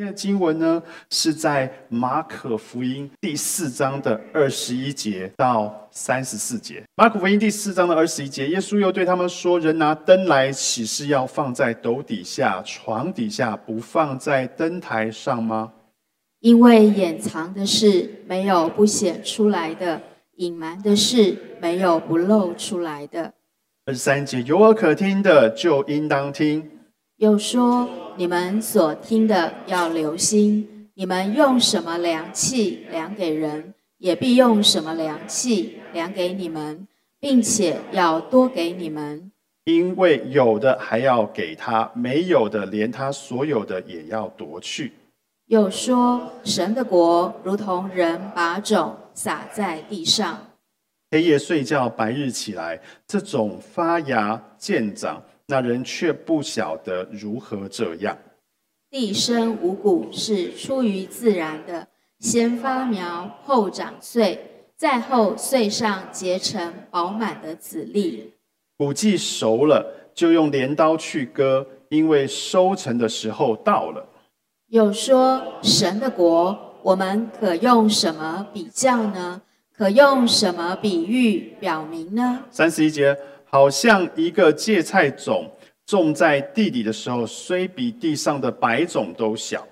今天的经文呢，是在马可福音第四章的二十一节到三十四节。马可福音第四章的二十一节，耶稣又对他们说：“人拿灯来，岂是要放在斗底下、床底下，不放在灯台上吗？因为掩藏的事没有不显出来的，隐瞒的事没有不露出来的。”二十三节，有耳可听的就应当听。又说：“你们所听的要留心，你们用什么量器量给人，也必用什么量器量给你们，并且要多给你们。因为有的还要给他，没有的连他所有的也要夺去。”又说：“神的国如同人把种撒在地上，黑夜睡觉，白日起来，这种发芽见长。”那人却不晓得如何这样。地生五谷是出于自然的，先发苗，后长穗，再后穗上结成饱满的籽粒。谷季熟了，就用镰刀去割，因为收成的时候到了。有说神的国，我们可用什么比较呢？可用什么比喻表明呢？三十一节。好像一个芥菜种种在地里的时候，虽比地上的白种都小，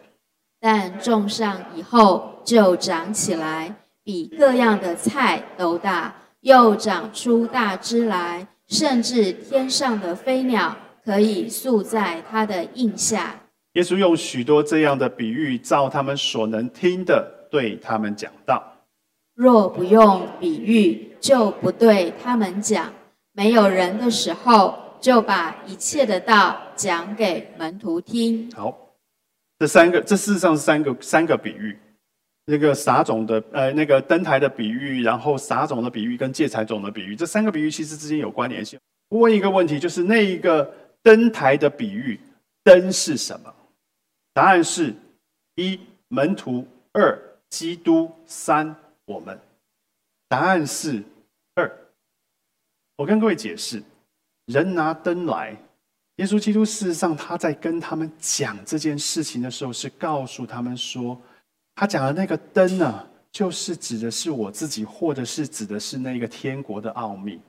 但种上以后就长起来，比各样的菜都大，又长出大枝来，甚至天上的飞鸟可以宿在它的印下。耶稣用许多这样的比喻，照他们所能听的，对他们讲道。若不用比喻，就不对他们讲。没有人的时候，就把一切的道讲给门徒听。好，这三个，这事实上是三个三个比喻，那个撒种的，呃，那个登台的比喻，然后撒种的比喻跟芥菜种的比喻，这三个比喻其实之间有关联性。问一个问题，就是那一个登台的比喻，登是什么？答案是：一门徒，二基督，三我们。答案是。我跟各位解释，人拿灯来，耶稣基督事实上他在跟他们讲这件事情的时候，是告诉他们说，他讲的那个灯呢，就是指的是我自己，或者是指的是那个天国的奥秘。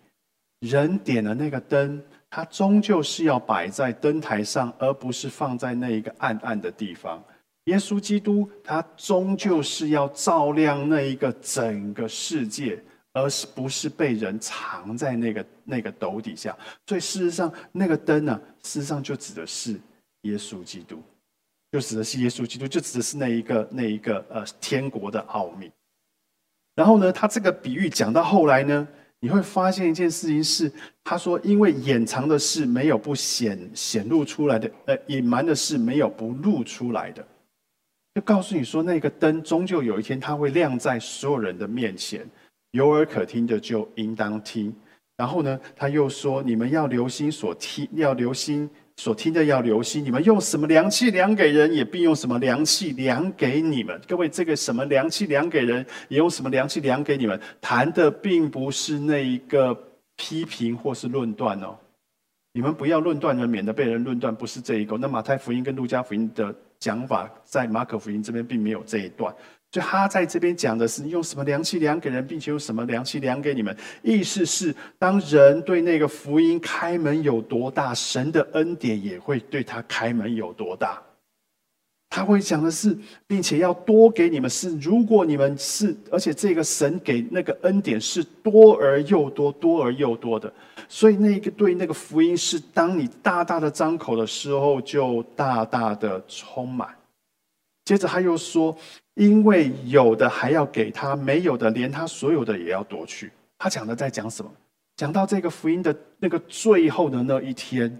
人点了那个灯，它终究是要摆在灯台上，而不是放在那一个暗暗的地方。耶稣基督他终究是要照亮那一个整个世界。而是不是被人藏在那个那个斗底下？所以事实上，那个灯呢，事实上就指的是耶稣基督，就指的是耶稣基督，就指的是那一个那一个呃天国的奥秘。然后呢，他这个比喻讲到后来呢，你会发现一件事情是，他说因为掩藏的事没有不显显露出来的，呃，隐瞒的事没有不露出来的，就告诉你说，那个灯终究有一天，它会亮在所有人的面前。有耳可听的就应当听，然后呢，他又说：你们要留心所听，要留心所听的要留心。你们用什么量器量给人，也必用什么量器量给你们。各位，这个什么量器量给人，也用什么量器量给你们，谈的并不是那一个批评或是论断哦。你们不要论断人，免得被人论断，不是这一个。那马太福音跟路加福音的讲法，在马可福音这边并没有这一段。就他在这边讲的是用什么量器量给人，并且用什么量器量给你们。意思是，当人对那个福音开门有多大，神的恩典也会对他开门有多大。他会讲的是，并且要多给你们。是如果你们是，而且这个神给那个恩典是多而又多，多而又多的。所以那个对那个福音是，当你大大的张口的时候，就大大的充满。接着他又说。因为有的还要给他，没有的连他所有的也要夺去。他讲的在讲什么？讲到这个福音的那个最后的那一天，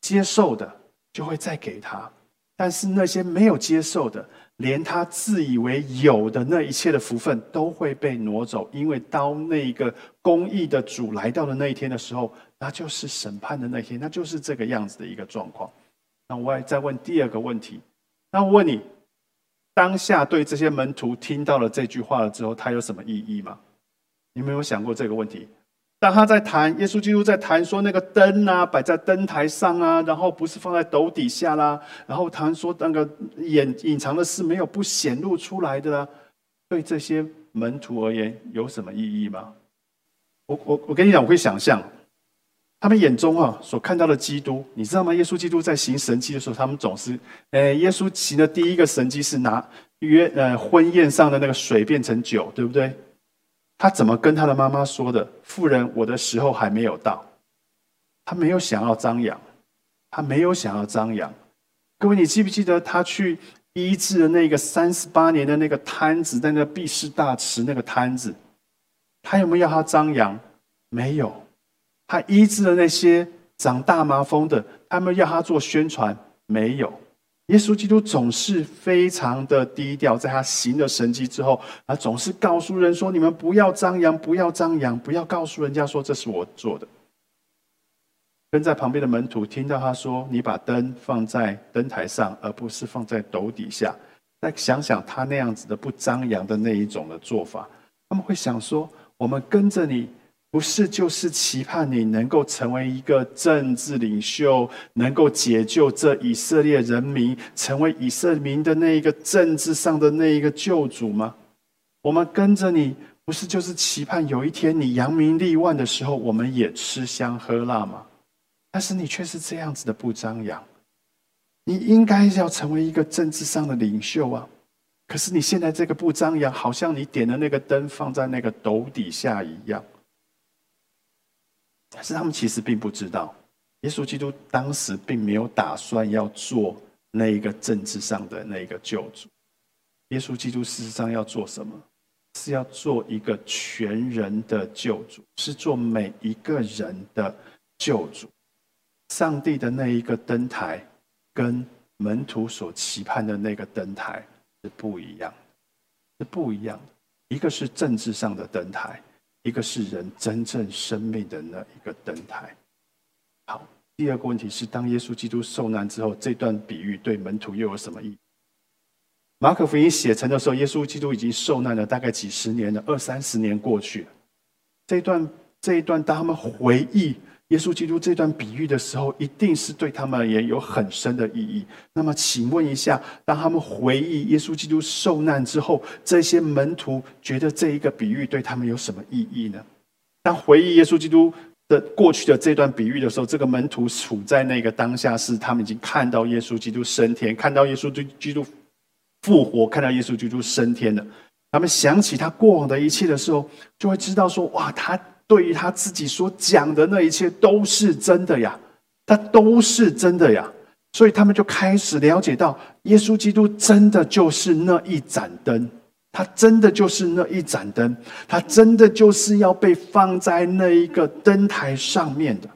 接受的就会再给他，但是那些没有接受的，连他自以为有的那一切的福分都会被挪走。因为当那个公义的主来到的那一天的时候，那就是审判的那天，那就是这个样子的一个状况。那我再问第二个问题，那我问你。当下对这些门徒听到了这句话了之后，它有什么意义吗？你们有想过这个问题？当他在谈耶稣基督在谈说那个灯啊摆在灯台上啊，然后不是放在斗底下啦，然后谈说那个隐隐藏的事没有不显露出来的啦，对这些门徒而言有什么意义吗？我我我跟你讲，我会想象他们眼中啊所看到的基督，你知道吗？耶稣基督在行神迹的时候，他们总是，诶，耶稣行的第一个神迹是拿约呃婚宴上的那个水变成酒，对不对？他怎么跟他的妈妈说的？妇人，我的时候还没有到。他没有想要张扬，他没有想要张扬。各位，你记不记得他去医治的那个三十八年的那个摊子，在那毕士大池那个摊子？他有没有要他张扬？没有。他医治的那些长大麻风的，他们要他做宣传？没有。耶稣基督总是非常的低调，在他行了神迹之后，他总是告诉人说：“你们不要张扬，不要张扬，不要告诉人家说这是我做的。”跟在旁边的门徒听到他说：“你把灯放在灯台上，而不是放在斗底下。”再想想他那样子的不张扬的那一种的做法，他们会想说：“我们跟着你。”不是，就是期盼你能够成为一个政治领袖，能够解救这以色列人民，成为以色列民的那一个政治上的那一个救主吗？我们跟着你，不是就是期盼有一天你扬名立万的时候，我们也吃香喝辣吗？但是你却是这样子的不张扬，你应该要成为一个政治上的领袖啊！可是你现在这个不张扬，好像你点的那个灯放在那个斗底下一样。但是他们其实并不知道，耶稣基督当时并没有打算要做那一个政治上的那一个救主。耶稣基督事实上要做什么？是要做一个全人的救主，是做每一个人的救主。上帝的那一个灯台，跟门徒所期盼的那个灯台是不一样，是不一样的。一个是政治上的灯台。一个是人真正生命的那一个灯台。好，第二个问题是，当耶稣基督受难之后，这段比喻对门徒又有什么意义？马可福音写成的时候，耶稣基督已经受难了大概几十年了，二三十年过去了。这一段这一段，当他们回忆。耶稣基督这段比喻的时候，一定是对他们也有很深的意义。那么，请问一下，当他们回忆耶稣基督受难之后，这些门徒觉得这一个比喻对他们有什么意义呢？当回忆耶稣基督的过去的这段比喻的时候，这个门徒处在那个当下，是他们已经看到耶稣基督升天，看到耶稣基督复活，看到耶稣基督升天了。他们想起他过往的一切的时候，就会知道说：哇，他。对于他自己所讲的那一切都是真的呀，他都是真的呀，所以他们就开始了解到，耶稣基督真的就是那一盏灯，他真的就是那一盏灯，他真的就是要被放在那一个灯台上面的。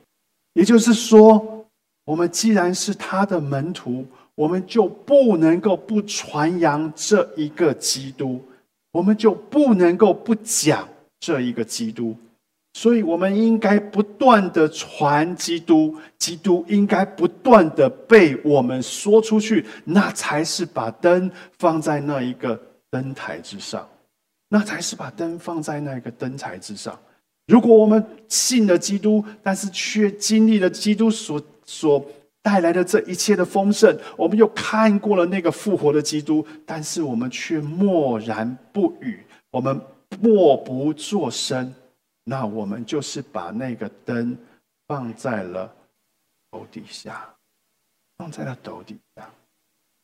也就是说，我们既然是他的门徒，我们就不能够不传扬这一个基督，我们就不能够不讲这一个基督。所以，我们应该不断的传基督，基督应该不断的被我们说出去，那才是把灯放在那一个灯台之上，那才是把灯放在那个灯台之上。如果我们信了基督，但是却经历了基督所所带来的这一切的丰盛，我们又看过了那个复活的基督，但是我们却默然不语，我们默不作声。那我们就是把那个灯放在了斗底下，放在了斗底下。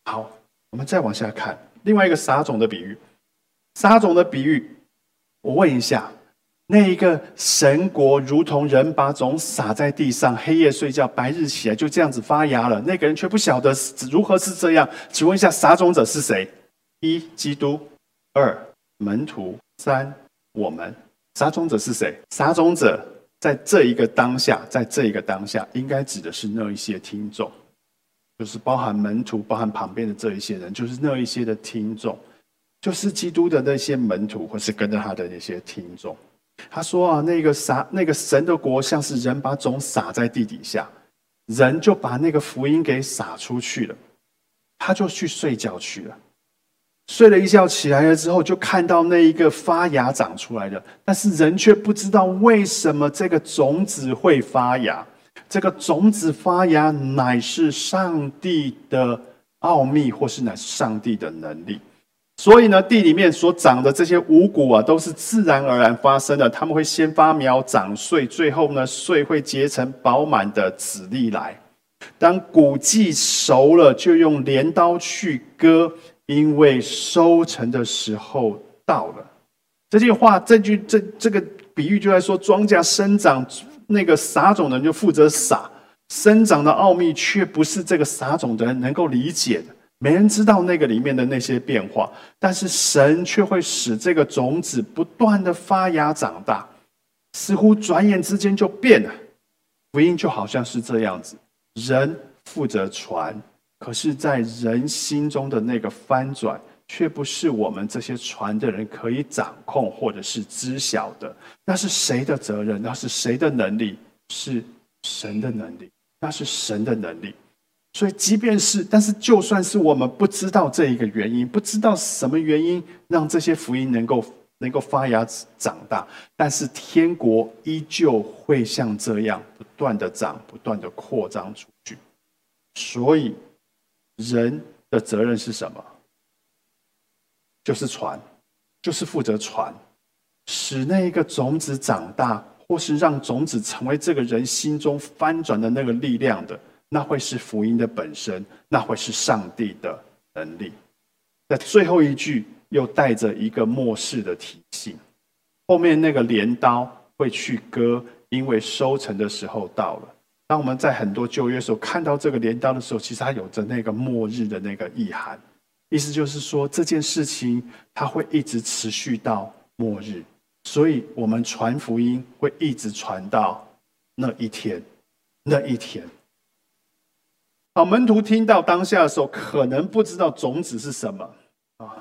好，我们再往下看另外一个撒种的比喻。撒种的比喻，我问一下，那一个神国如同人把种撒在地上，黑夜睡觉，白日起来，就这样子发芽了。那个人却不晓得如何是这样。请问一下，撒种者是谁？一、基督；二、门徒；三、我们。撒种者是谁？撒种者在这一个当下，在这一个当下，应该指的是那一些听众，就是包含门徒，包含旁边的这一些人，就是那一些的听众，就是基督的那些门徒，或是跟着他的那些听众。他说啊，那个撒那个神的国，像是人把种撒在地底下，人就把那个福音给撒出去了，他就去睡觉去了。睡了一觉起来了之后，就看到那一个发芽长出来的，但是人却不知道为什么这个种子会发芽。这个种子发芽乃是上帝的奥秘，或是乃是上帝的能力。所以呢，地里面所长的这些五谷啊，都是自然而然发生的。他们会先发苗、长穗，最后呢，穗会结成饱满的籽粒来。当谷季熟了，就用镰刀去割。因为收成的时候到了，这句话，这句这这个比喻就在说，庄稼生长，那个撒种的人就负责撒，生长的奥秘却不是这个撒种的人能够理解的，没人知道那个里面的那些变化，但是神却会使这个种子不断的发芽长大，似乎转眼之间就变了。福音就好像是这样子，人负责传。可是，在人心中的那个翻转，却不是我们这些传的人可以掌控或者是知晓的。那是谁的责任？那是谁的能力？是神的能力，那是神的能力。所以，即便是，但是，就算是我们不知道这一个原因，不知道什么原因让这些福音能够能够发芽长大，但是天国依旧会像这样不断的长，不断的扩张出去。所以。人的责任是什么？就是传，就是负责传，使那一个种子长大，或是让种子成为这个人心中翻转的那个力量的，那会是福音的本身，那会是上帝的能力。在最后一句又带着一个末世的提醒，后面那个镰刀会去割，因为收成的时候到了。当我们在很多旧约时候看到这个镰刀的时候，其实它有着那个末日的那个意涵，意思就是说这件事情它会一直持续到末日，所以我们传福音会一直传到那一天，那一天。好，门徒听到当下的时候，可能不知道种子是什么啊。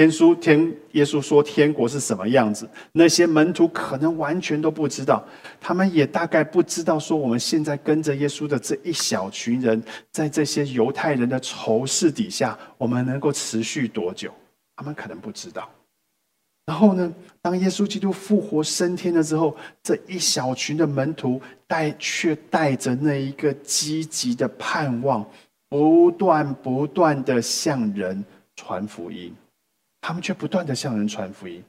天书天耶稣说天国是什么样子？那些门徒可能完全都不知道，他们也大概不知道说我们现在跟着耶稣的这一小群人，在这些犹太人的仇视底下，我们能够持续多久？他们可能不知道。然后呢，当耶稣基督复活升天了之后，这一小群的门徒带却带着那一个积极的盼望，不断不断的向人传福音。他们却不断的向人传福音。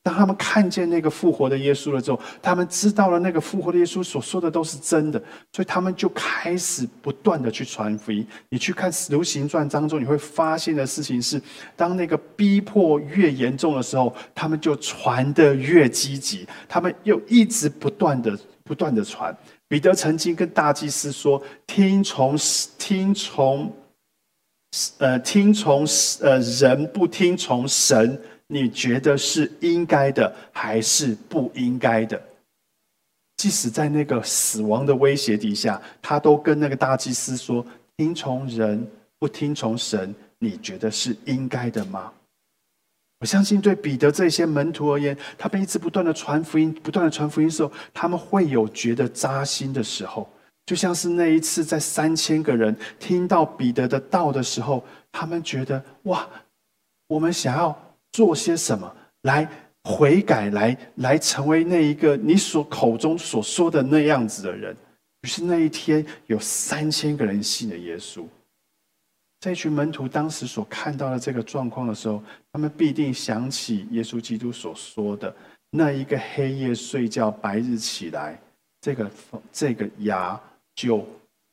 当他们看见那个复活的耶稣了之后，他们知道了那个复活的耶稣所说的都是真的，所以他们就开始不断的去传福音。你去看《使徒行传》当中，你会发现的事情是：当那个逼迫越严重的时候，他们就传的越积极，他们又一直不断的、不断的传。彼得曾经跟大祭司说：“听从，听从。”呃，听从呃人不听从神，你觉得是应该的还是不应该的？即使在那个死亡的威胁底下，他都跟那个大祭司说：“听从人不听从神，你觉得是应该的吗？”我相信，对彼得这些门徒而言，他们一直不断的传福音，不断的传福音的时候，他们会有觉得扎心的时候。就像是那一次，在三千个人听到彼得的道的时候，他们觉得哇，我们想要做些什么来悔改，来来成为那一个你所口中所说的那样子的人。于是那一天，有三千个人信了耶稣。这群门徒当时所看到的这个状况的时候，他们必定想起耶稣基督所说的那一个黑夜睡觉，白日起来，这个这个牙。就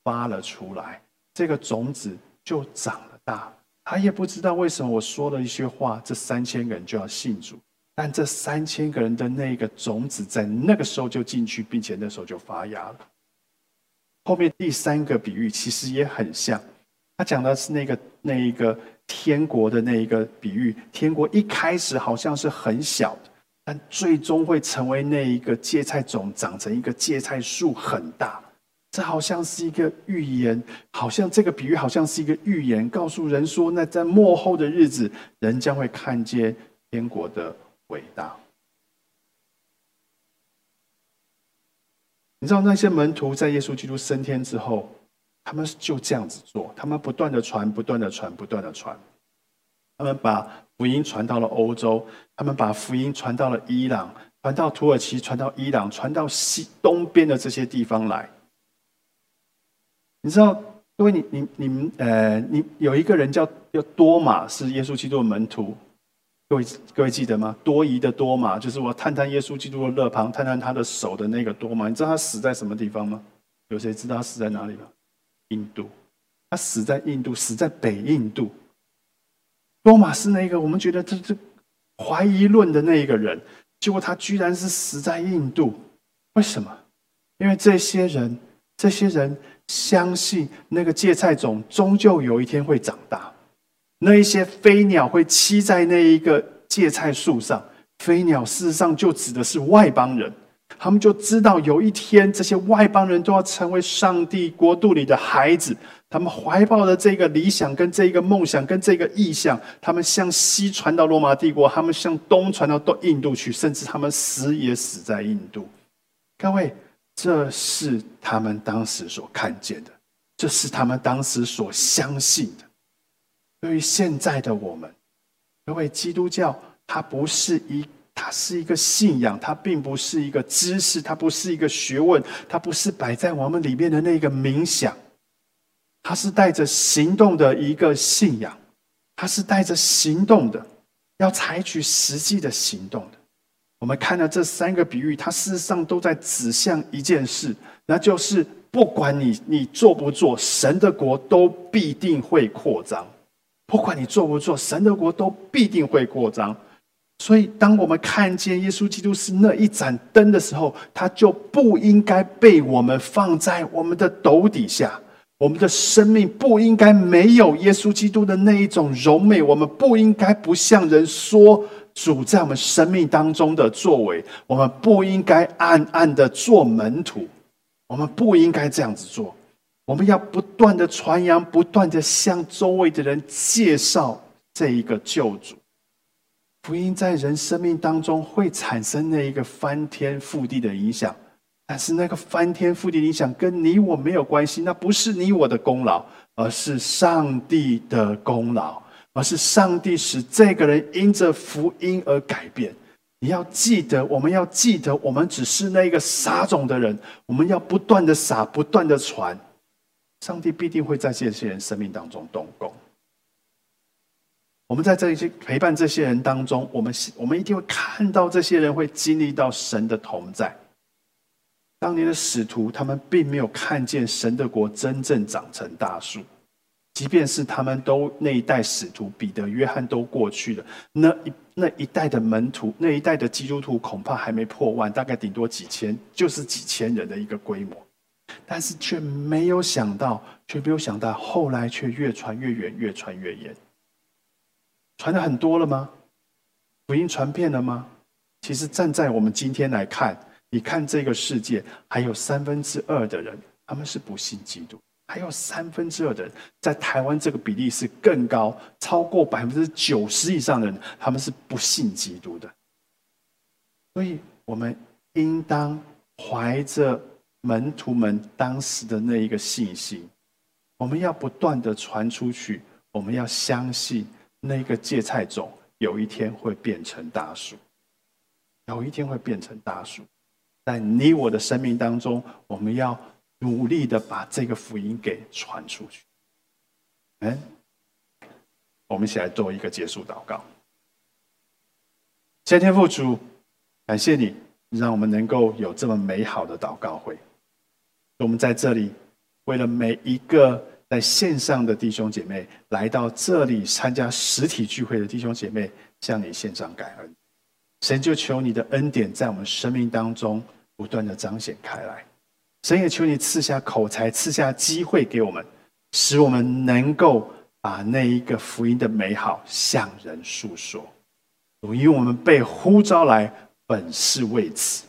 发了出来，这个种子就长了大。他也不知道为什么我说了一些话，这三千个人就要信主。但这三千个人的那个种子在那个时候就进去，并且那时候就发芽了。后面第三个比喻其实也很像，他讲的是那个那一个天国的那一个比喻。天国一开始好像是很小，但最终会成为那一个芥菜种长成一个芥菜树，很大。这好像是一个预言，好像这个比喻好像是一个预言，告诉人说，那在末后的日子，人将会看见天国的伟大。你知道那些门徒在耶稣基督升天之后，他们就这样子做，他们不断的传，不断的传，不断的传，他们把福音传到了欧洲，他们把福音传到了伊朗，传到土耳其，传到伊朗，传到西东边的这些地方来。你知道，各位，你你你们，呃，你有一个人叫叫多马，是耶稣基督的门徒。各位各位记得吗？多疑的多马，就是我探探耶稣基督的肋旁，探探他的手的那个多马。你知道他死在什么地方吗？有谁知道他死在哪里吗？印度。他死在印度，死在北印度。多马是那个我们觉得这这怀疑论的那一个人，结果他居然是死在印度。为什么？因为这些人，这些人相信那个芥菜种终究有一天会长大。那一些飞鸟会栖在那一个芥菜树上，飞鸟事实上就指的是外邦人，他们就知道有一天这些外邦人都要成为上帝国度里的孩子，他们怀抱的这个理想、跟这个梦想、跟这个意向，他们向西传到罗马帝国，他们向东传到到印度去，甚至他们死也死在印度。各位，这是他们当时所看见的，这是他们当时所相信的。对于现在的我们，各位，基督教它不是一，它是一个信仰，它并不是一个知识，它不是一个学问，它不是摆在我们里面的那个冥想，它是带着行动的一个信仰，它是带着行动的，要采取实际的行动。我们看到这三个比喻，它事实上都在指向一件事，那就是不管你你做不做，神的国都必定会扩张。不管你做不做，神的国都必定会扩张。所以，当我们看见耶稣基督是那一盏灯的时候，他就不应该被我们放在我们的斗底下。我们的生命不应该没有耶稣基督的那一种柔美。我们不应该不向人说主在我们生命当中的作为。我们不应该暗暗的做门徒。我们不应该这样子做。我们要不断的传扬，不断的向周围的人介绍这一个救主。福音在人生命当中会产生那一个翻天覆地的影响，但是那个翻天覆地影响跟你我没有关系，那不是你我的功劳，而是上帝的功劳，而是上帝使这个人因着福音而改变。你要记得，我们要记得，我们只是那个撒种的人，我们要不断的撒，不断的传。上帝必定会在这些人生命当中动工。我们在这些陪伴这些人当中，我们我们一定会看到这些人会经历到神的同在。当年的使徒，他们并没有看见神的国真正长成大树，即便是他们都那一代使徒彼得、约翰都过去了，那一那一代的门徒，那一代的基督徒恐怕还没破万，大概顶多几千，就是几千人的一个规模。但是却没有想到，却没有想到，后来却越传越远，越传越严。传的很多了吗？福音传遍了吗？其实站在我们今天来看，你看这个世界，还有三分之二的人他们是不信基督，还有三分之二的人在台湾这个比例是更高，超过百分之九十以上的人他们是不信基督的。所以，我们应当怀着。门徒们当时的那一个信心，我们要不断的传出去。我们要相信那个芥菜种有一天会变成大树，有一天会变成大树。在你我的生命当中，我们要努力的把这个福音给传出去。嗯，我们一起来做一个结束祷告。谢天父主，感谢你让我们能够有这么美好的祷告会。我们在这里，为了每一个在线上的弟兄姐妹来到这里参加实体聚会的弟兄姐妹，向你献上感恩。神就求你的恩典在我们生命当中不断的彰显开来。神也求你赐下口才，赐下机会给我们，使我们能够把那一个福音的美好向人诉说。因为我们被呼召来，本是为此，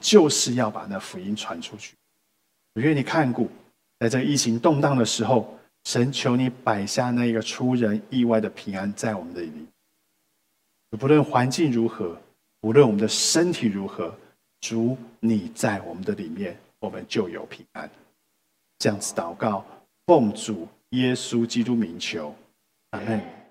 就是要把那福音传出去。我愿你看顾，在这疫情动荡的时候，神求你摆下那个出人意外的平安在我们的里。不论环境如何，无论我们的身体如何，主你在我们的里面，我们就有平安。这样子祷告，奉主耶稣基督名求，阿门。